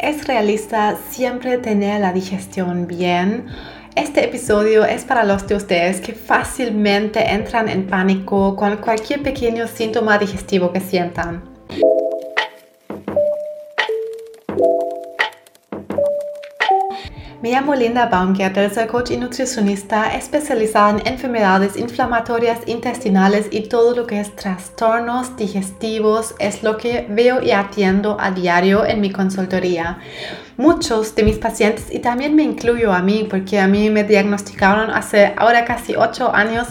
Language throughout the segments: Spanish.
es realista siempre tener la digestión bien. Este episodio es para los de ustedes que fácilmente entran en pánico con cualquier pequeño síntoma digestivo que sientan. Me llamo Linda Baumgärtel, soy coach y nutricionista especializada en enfermedades inflamatorias intestinales y todo lo que es trastornos digestivos es lo que veo y atiendo a diario en mi consultoría. Muchos de mis pacientes, y también me incluyo a mí, porque a mí me diagnosticaron hace ahora casi 8 años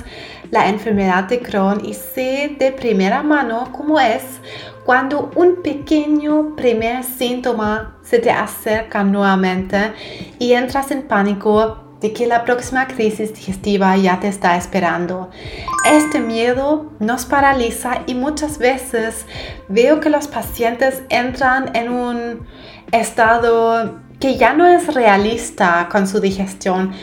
la enfermedad de Crohn y sé de primera mano cómo es cuando un pequeño primer síntoma se te acerca nuevamente y entras en pánico de que la próxima crisis digestiva ya te está esperando. Este miedo nos paraliza y muchas veces veo que los pacientes entran en un estado que ya no es realista con su digestión.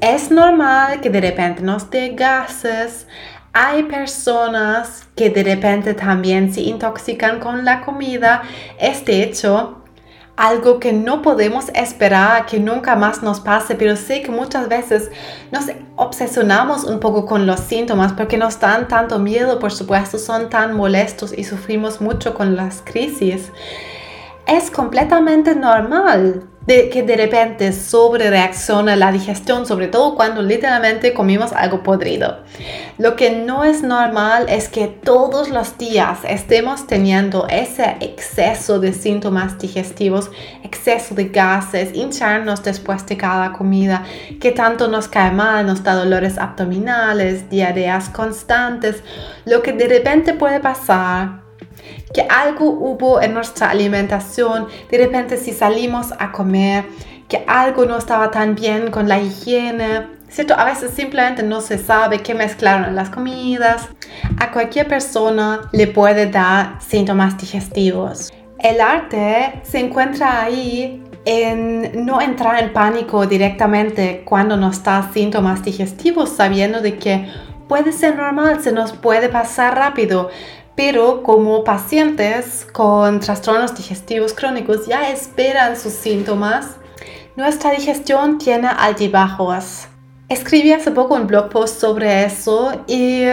Es normal que de repente nos dé gases, hay personas que de repente también se intoxican con la comida. Es de hecho algo que no podemos esperar que nunca más nos pase, pero sé que muchas veces nos obsesionamos un poco con los síntomas porque nos dan tanto miedo, por supuesto, son tan molestos y sufrimos mucho con las crisis. Es completamente normal de que de repente sobre reacciona la digestión, sobre todo cuando literalmente comimos algo podrido. Lo que no es normal es que todos los días estemos teniendo ese exceso de síntomas digestivos, exceso de gases, hincharnos después de cada comida, que tanto nos cae mal, nos da dolores abdominales, diarreas constantes. Lo que de repente puede pasar que algo hubo en nuestra alimentación, de repente si salimos a comer, que algo no estaba tan bien con la higiene, ¿cierto? A veces simplemente no se sabe qué mezclaron las comidas. A cualquier persona le puede dar síntomas digestivos. El arte se encuentra ahí en no entrar en pánico directamente cuando nos da síntomas digestivos, sabiendo de que puede ser normal, se nos puede pasar rápido, pero como pacientes con trastornos digestivos crónicos ya esperan sus síntomas, nuestra digestión tiene altibajos. Escribí hace poco un blog post sobre eso y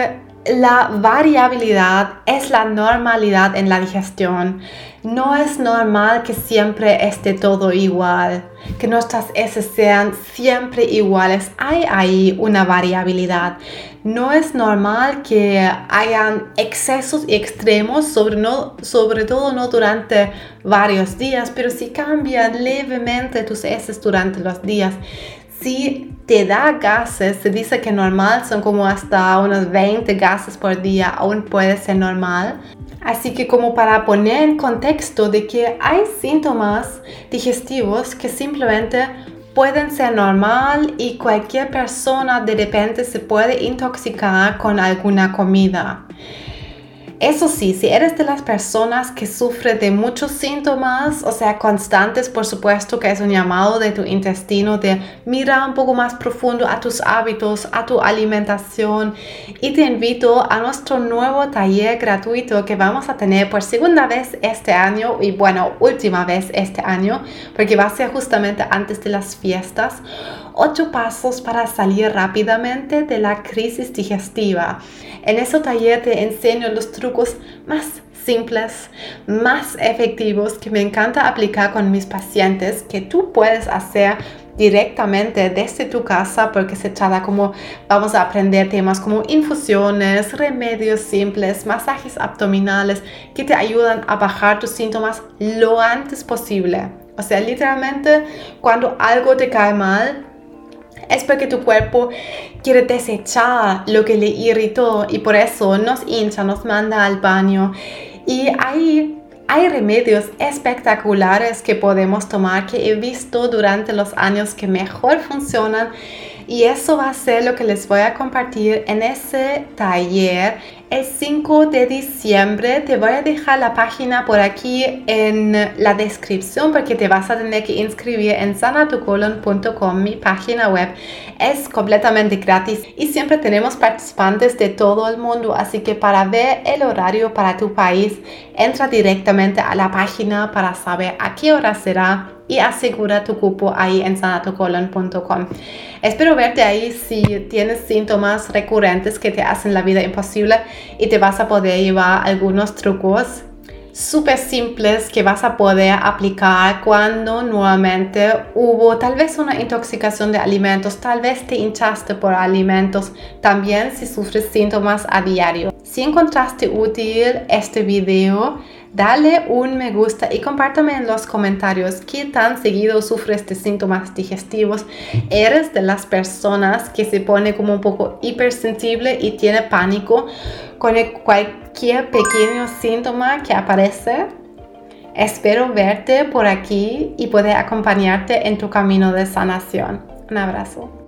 la variabilidad es la normalidad en la digestión. No es normal que siempre esté todo igual, que nuestras heces sean siempre iguales. Hay ahí una variabilidad. No es normal que hayan excesos y extremos, sobre, todo no durante varios días, pero si cambian levemente tus heces durante los días, si te da gases, se dice que normal son como hasta unos 20 gases por día, aún puede ser normal. Así que como para poner en contexto de que hay síntomas digestivos que simplemente pueden ser normal y cualquier persona de repente se puede intoxicar con alguna comida. Eso sí, si eres de las personas que sufre de muchos síntomas, o sea, constantes, por supuesto que es un llamado de tu intestino de mirar un poco más profundo a tus hábitos, a tu alimentación y te invito a nuestro nuevo taller gratuito que vamos a tener por segunda vez este año y bueno, última vez este año, porque va a ser justamente antes de las fiestas. Ocho pasos para salir rápidamente de la crisis digestiva. En ese taller te enseño los trucos más simples, más efectivos que me encanta aplicar con mis pacientes que tú puedes hacer directamente desde tu casa porque se trata como vamos a aprender temas como infusiones, remedios simples, masajes abdominales que te ayudan a bajar tus síntomas lo antes posible. O sea, literalmente cuando algo te cae mal, es porque tu cuerpo quiere desechar lo que le irritó y por eso nos hincha, nos manda al baño. Y ahí hay remedios espectaculares que podemos tomar que he visto durante los años que mejor funcionan Y eso va a ser lo que les voy a compartir en ese taller el 5 de diciembre. Te voy a dejar la página por aquí en la descripción porque te vas a tener que inscribir en sanatucolon.com, mi página web. Es completamente gratis y siempre tenemos participantes de todo el mundo, así que para ver el horario para tu país, entra directamente a la página para saber a qué hora será y asegura tu cupo ahí en sanatocolon.com. Espero verte ahí si tienes síntomas recurrentes que te hacen la vida imposible y te vas a poder llevar algunos trucos súper simples que vas a poder aplicar cuando nuevamente hubo tal vez una intoxicación de alimentos, tal vez te hinchaste por alimentos, también si sufres síntomas a diario. Si encontraste útil este video, dale un me gusta y compártame en los comentarios qué tan seguido sufres de síntomas digestivos. ¿Eres de las personas que se pone como un poco hipersensible y tiene pánico con cualquier pequeño síntoma que aparece? Espero verte por aquí y poder acompañarte en tu camino de sanación. Un abrazo.